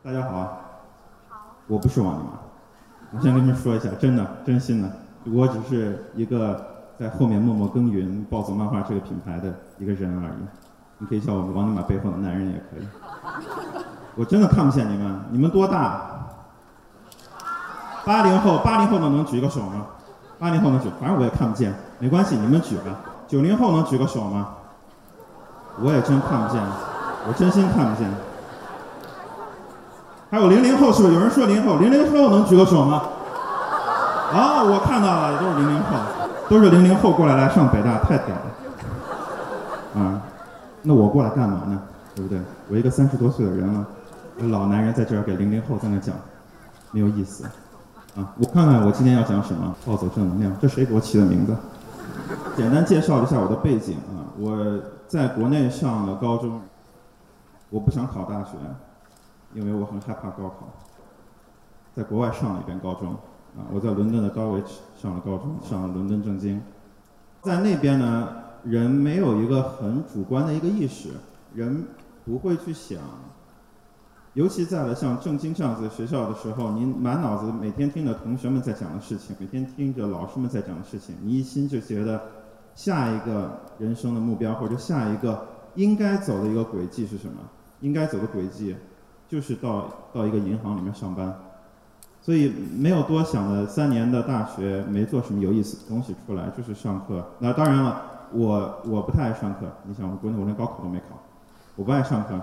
大家好啊，我不是王尼玛，我先跟你们说一下，真的，真心的，我只是一个在后面默默耕耘暴走漫画这个品牌的一个人而已。你可以叫我王尼玛背后的男人也可以。我真的看不见你们，你们多大？八零后，八零后的能举个手吗？八零后能举，反正我也看不见，没关系，你们举吧。九零后能举个手吗？我也真看不见，我真心看不见。还有零零后是不是？有人说零零后，零零后能举个手吗？啊，我看到了，都是零零后，都是零零后过来来上北大，太屌了。啊，那我过来干嘛呢？对不对？我一个三十多岁的人了，老男人在这儿给零零后在那讲，没有意思。啊，我看看我今天要讲什么，暴走正能量，这谁给我起的名字？简单介绍一下我的背景啊，我在国内上了高中，我不想考大学，因为我很害怕高考。在国外上了一遍高中，啊，我在伦敦的高维上了高中，上了伦敦政经，在那边呢，人没有一个很主观的一个意识，人不会去想。尤其在了像正经这样子学校的时候，您满脑子每天听着同学们在讲的事情，每天听着老师们在讲的事情，你一心就觉得下一个人生的目标或者下一个应该走的一个轨迹是什么？应该走的轨迹就是到到一个银行里面上班，所以没有多想的三年的大学没做什么有意思的东西出来，就是上课。那当然了，我我不太爱上课。你想，国内我连高考都没考，我不爱上课。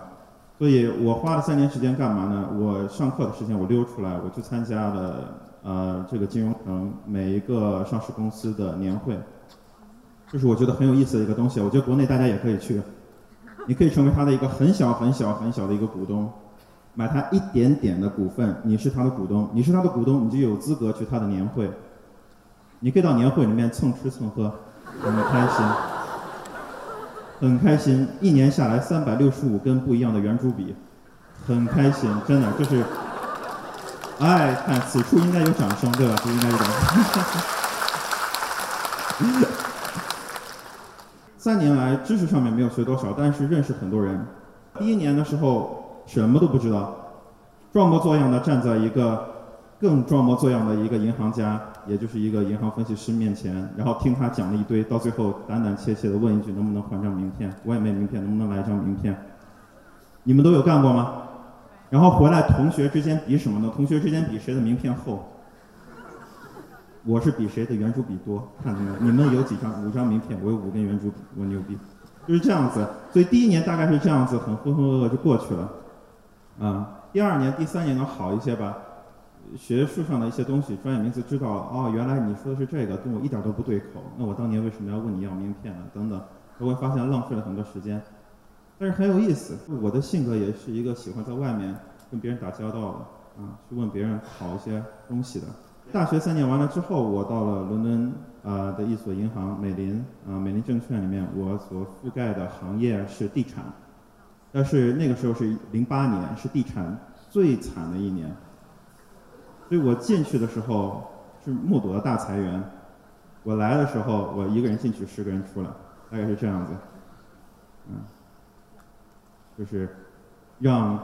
所以我花了三年时间干嘛呢？我上课的时间我溜出来，我去参加了呃这个金融城每一个上市公司的年会，这是我觉得很有意思的一个东西。我觉得国内大家也可以去，你可以成为他的一个很小很小很小的一个股东，买他一点点的股份，你是他的股东，你是他的股东，你就有资格去他的年会，你可以到年会里面蹭吃蹭喝，很开心。很开心，一年下来三百六十五根不一样的圆珠笔，很开心，真的就是，哎，看此处应该有掌声，对吧？不应该有掌声。三年来知识上面没有学多少，但是认识很多人。第一年的时候什么都不知道，装模作样的站在一个更装模作样的一个银行家。也就是一个银行分析师面前，然后听他讲了一堆，到最后胆胆怯怯的问一句：能不能换张名片？我也没名片，能不能来一张名片？你们都有干过吗？然后回来同学之间比什么呢？同学之间比谁的名片厚。我是比谁的圆珠笔多，看到没有？你们有几张？五张名片，我有五根圆珠笔，我牛逼。就是这样子，所以第一年大概是这样子，很浑浑噩噩就过去了。啊，第二年、第三年能好一些吧？学术上的一些东西，专业名词知道哦，原来你说的是这个，跟我一点都不对口。那我当年为什么要问你要名片呢？等等，我会发现浪费了很多时间，但是很有意思。我的性格也是一个喜欢在外面跟别人打交道的啊，去问别人好一些东西的。大学三年完了之后，我到了伦敦啊的一所银行美林啊美林证券里面，我所覆盖的行业是地产，但是那个时候是零八年，是地产最惨的一年。所以我进去的时候是目睹了大裁员，我来的时候我一个人进去，十个人出来，大概是这样子，嗯，就是让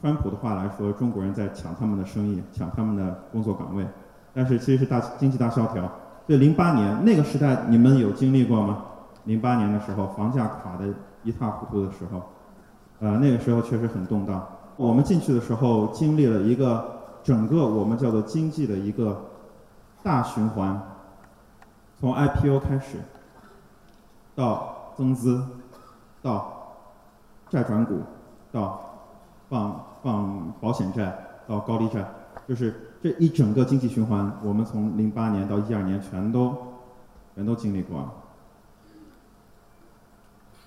川普的话来说，中国人在抢他们的生意，抢他们的工作岗位，但是其实是大经济大萧条。所以零八年那个时代你们有经历过吗？零八年的时候房价垮的一塌糊涂的时候，呃那个时候确实很动荡。我们进去的时候经历了一个。整个我们叫做经济的一个大循环，从 IPO 开始，到增资，到债转股，到放放保险债，到高利债，就是这一整个经济循环，我们从零八年到一二年全都全都经历过了。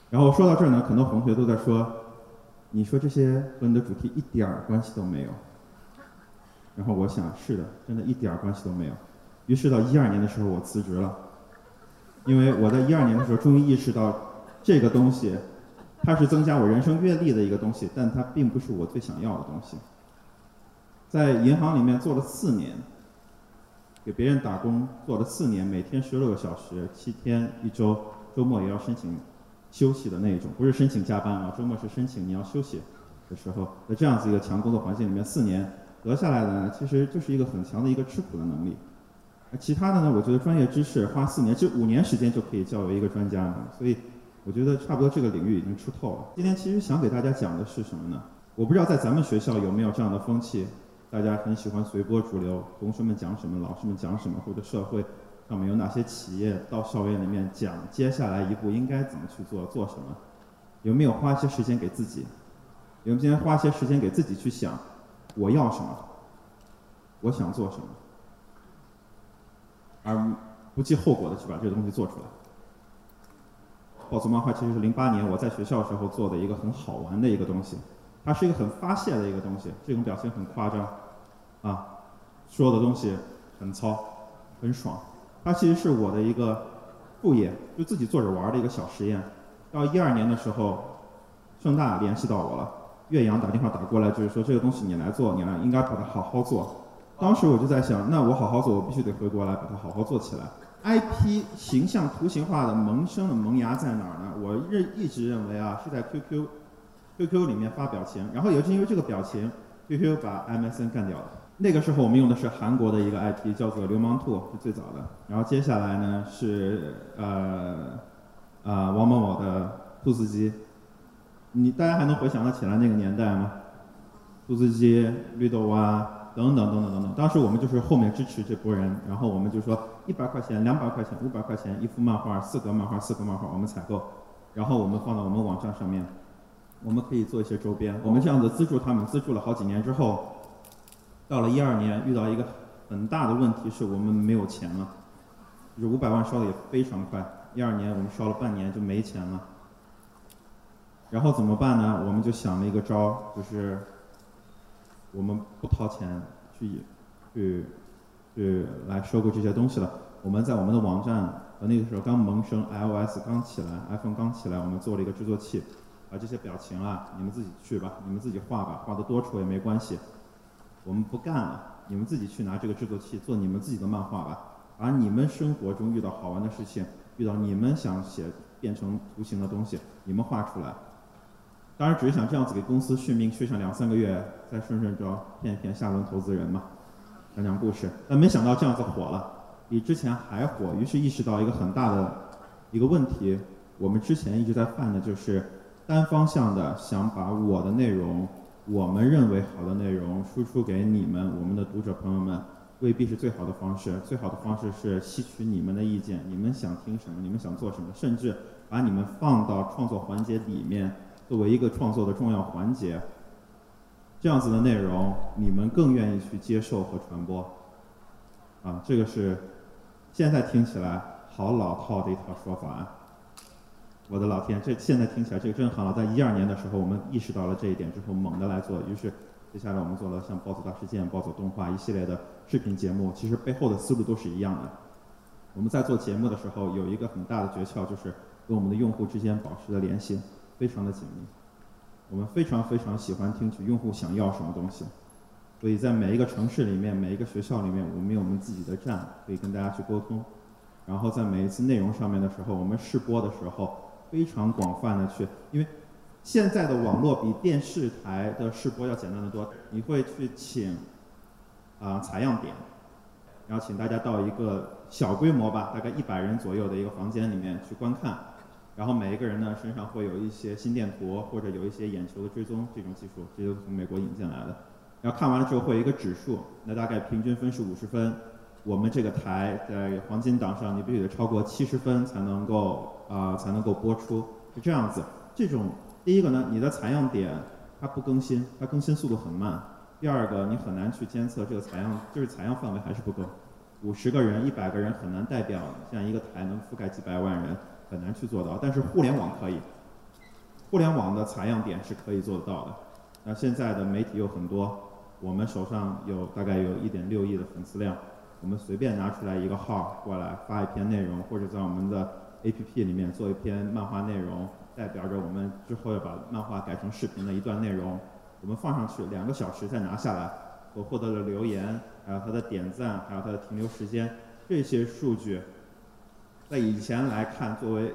然后说到这儿呢，很多同学都在说，你说这些和你的主题一点儿关系都没有。然后我想，是的，真的一点儿关系都没有。于是到一二年的时候，我辞职了，因为我在一二年的时候终于意识到，这个东西，它是增加我人生阅历的一个东西，但它并不是我最想要的东西。在银行里面做了四年，给别人打工做了四年，每天十六个小时，七天一周，周末也要申请休息的那一种，不是申请加班啊，周末是申请你要休息。的时候，在这样子一个强工作环境里面，四年得下来的呢，其实就是一个很强的一个吃苦的能力。而其他的呢，我觉得专业知识花四年，就五年时间就可以教为一个专家。所以我觉得差不多这个领域已经吃透了。今天其实想给大家讲的是什么呢？我不知道在咱们学校有没有这样的风气，大家很喜欢随波逐流，同学们讲什么，老师们讲什么，或者社会上面有哪些企业到校园里面讲接下来一步应该怎么去做，做什么？有没有花一些时间给自己？有没有今天花些时间给自己去想，我要什么？我想做什么？而不计后果的去把这个东西做出来。暴走漫画其实是零八年我在学校时候做的一个很好玩的一个东西。它是一个很发泄的一个东西，这种表情很夸张，啊，说的东西很糙，很爽。它其实是我的一个副业，就自己做着玩的一个小实验。到一二年的时候，盛大联系到我了，岳阳打电话打过来，就是说这个东西你来做，你来应该把它好好做。当时我就在想，那我好好做，我必须得回国来把它好好做起来。IP 形象图形化的萌生的萌芽在哪儿呢？我认一直认为啊，是在 QQ。QQ 里面发表情，然后也是因为这个表情，QQ 把 MSN 干掉了。那个时候我们用的是韩国的一个 IP，叫做流氓兔，是最早的。然后接下来呢是呃呃王某某的兔子机，你大家还能回想得起来那个年代吗？兔子机、绿豆蛙等等等等等等。当时我们就是后面支持这波人，然后我们就说一百块钱、两百块钱、五百块钱一幅漫画，四格漫画、四格漫画我们采购，然后我们放到我们网站上面。我们可以做一些周边。我们这样子资助他们，资助了好几年之后，到了一二年遇到一个很大的问题，是我们没有钱了，就是五百万烧的也非常快。一二年我们烧了半年就没钱了，然后怎么办呢？我们就想了一个招儿，就是我们不掏钱去去去来收购这些东西了。我们在我们的网站，呃那个时候刚萌生 iOS 刚起来，iPhone 刚起来，我们做了一个制作器。把这些表情啊，你们自己去吧，你们自己画吧，画的多丑也没关系，我们不干了，你们自己去拿这个制作器做你们自己的漫画吧，把你们生活中遇到好玩的事情，遇到你们想写变成图形的东西，你们画出来。当然只是想这样子给公司续命，续上两三个月，再顺顺招骗一骗下轮投资人嘛，讲讲故事。但没想到这样子火了，比之前还火，于是意识到一个很大的一个问题，我们之前一直在犯的就是。单方向的想把我的内容，我们认为好的内容输出给你们，我们的读者朋友们，未必是最好的方式。最好的方式是吸取你们的意见，你们想听什么，你们想做什么，甚至把你们放到创作环节里面，作为一个创作的重要环节。这样子的内容，你们更愿意去接受和传播。啊，这个是现在听起来好老套的一套说法。我的老天，这现在听起来这个真好了。在一二年的时候，我们意识到了这一点之后，猛地来做。于是，接下来我们做了像《暴走大事件》《暴走动画》一系列的视频节目。其实背后的思路都是一样的。我们在做节目的时候，有一个很大的诀窍，就是跟我们的用户之间保持的联系非常的紧密。我们非常非常喜欢听取用户想要什么东西。所以在每一个城市里面，每一个学校里面，我们有我们自己的站，可以跟大家去沟通。然后在每一次内容上面的时候，我们试播的时候。非常广泛的去，因为现在的网络比电视台的试播要简单的多。你会去请啊采样点，然后请大家到一个小规模吧，大概一百人左右的一个房间里面去观看，然后每一个人呢身上会有一些心电图或者有一些眼球的追踪这种技术，这就是从美国引进来的。然后看完了之后会有一个指数，那大概平均分是五十分。我们这个台在黄金档上，你必须得超过七十分才能够啊才能够播出，是这样子。这种第一个呢，你的采样点它不更新，它更新速度很慢。第二个，你很难去监测这个采样，就是采样范围还是不够。五十个人、一百个人很难代表这样一个台能覆盖几百万人，很难去做到。但是互联网可以，互联网的采样点是可以做得到的。那现在的媒体有很多，我们手上有大概有一点六亿的粉丝量。我们随便拿出来一个号过来发一篇内容，或者在我们的 APP 里面做一篇漫画内容，代表着我们之后要把漫画改成视频的一段内容，我们放上去两个小时再拿下来，我获得了留言，还有它的点赞，还有它的停留时间，这些数据，在以前来看作为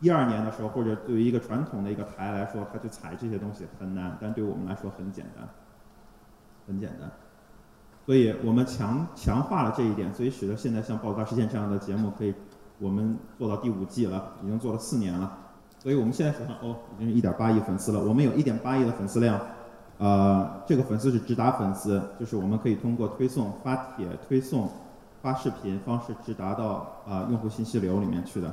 一二年的时候，或者对于一个传统的一个台来说，他去踩这些东西很难，但对我们来说很简单，很简单。所以我们强强化了这一点，所以使得现在像《爆炸事件》这样的节目可以，我们做到第五季了，已经做了四年了。所以我们现在手上哦，已经是一点八亿粉丝了。我们有一点八亿的粉丝量，呃，这个粉丝是直达粉丝，就是我们可以通过推送、发帖、推送、发视频方式直达到啊用户信息流里面去的。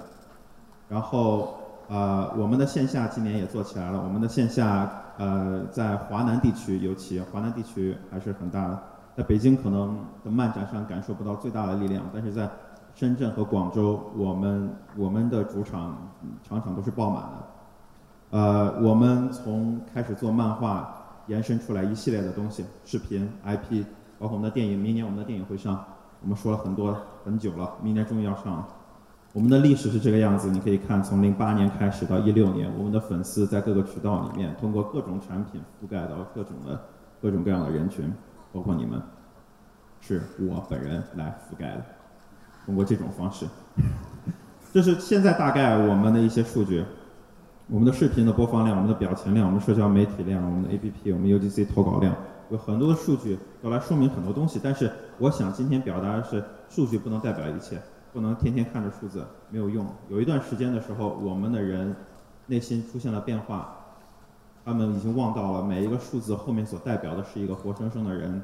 然后，呃，我们的线下今年也做起来了。我们的线下，呃，在华南地区尤其，华南地区还是很大的。在北京可能的漫展上感受不到最大的力量，但是在深圳和广州，我们我们的主场场场都是爆满的。呃，我们从开始做漫画，延伸出来一系列的东西，视频、IP，包括我们的电影。明年我们的电影会上，我们说了很多很久了，明年终于要上了。我们的历史是这个样子，你可以看，从零八年开始到一六年，我们的粉丝在各个渠道里面，通过各种产品覆盖到各种的各种各样的人群，包括你们，是我本人来覆盖的，通过这种方式，这是现在大概我们的一些数据，我们的视频的播放量，我们的表情量，我们社交媒体量，我们的 APP，我们 UGC 投稿量，有很多的数据要来说明很多东西，但是我想今天表达的是，数据不能代表一切。不能天天看着数字没有用。有一段时间的时候，我们的人内心出现了变化，他们已经忘到了每一个数字后面所代表的是一个活生生的人，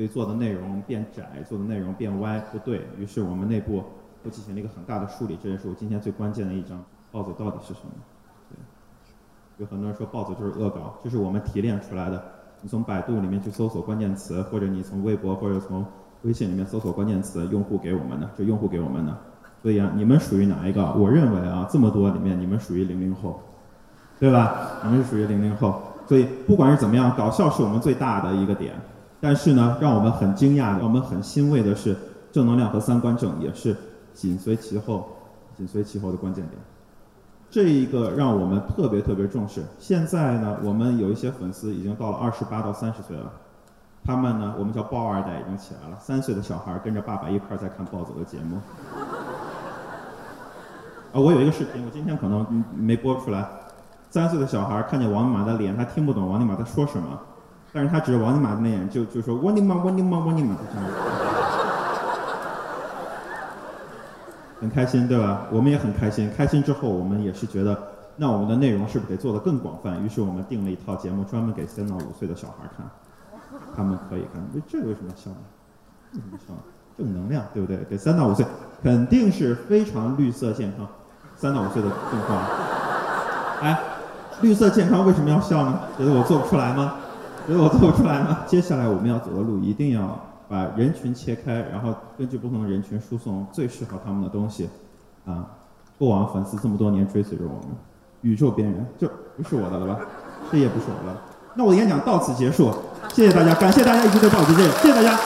所以做的内容变窄，做的内容变歪，不对于是我们内部都进行了一个很大的梳理。这也是我今天最关键的一张。暴走到底是什么？对，有很多人说暴走就是恶搞，这是我们提炼出来的。你从百度里面去搜索关键词，或者你从微博或者从微信里面搜索关键词，用户给我们的，这用户给我们的，所以啊，你们属于哪一个？我认为啊，这么多里面，你们属于零零后，对吧？你们是属于零零后，所以不管是怎么样，搞笑是我们最大的一个点。但是呢，让我们很惊讶，让我们很欣慰的是，正能量和三观正也是紧随其后，紧随其后的关键点。这一个让我们特别特别重视。现在呢，我们有一些粉丝已经到了二十八到三十岁了。他们呢，我们叫抱二代已经起来了，三岁的小孩跟着爸爸一块在看暴走的节目。啊，我有一个视频，我今天可能没播出来。三岁的小孩看见王尼玛的脸，他听不懂王尼玛在说什么，但是他指着王尼玛的那眼就就说王尼玛王尼玛王尼玛，很开心对吧？我们也很开心，开心之后我们也是觉得，那我们的内容是不是得做得更广泛？于是我们定了一套节目，专门给三到五岁的小孩看。他们可以看，这个为什么笑呢？为什么笑？正能量，对不对？给三到五岁，肯定是非常绿色健康。三到五岁的状况，哎，绿色健康为什么要笑呢？觉得我做不出来吗？所以我做不出来吗？接下来我们要走的路，一定要把人群切开，然后根据不同的人群输送最适合他们的东西。啊，过往粉丝这么多年追随着我们，宇宙边缘就不是我的了吧？这也不是我的。那我的演讲到此结束。谢谢大家，感谢大家一直对报纸见，谢谢大家。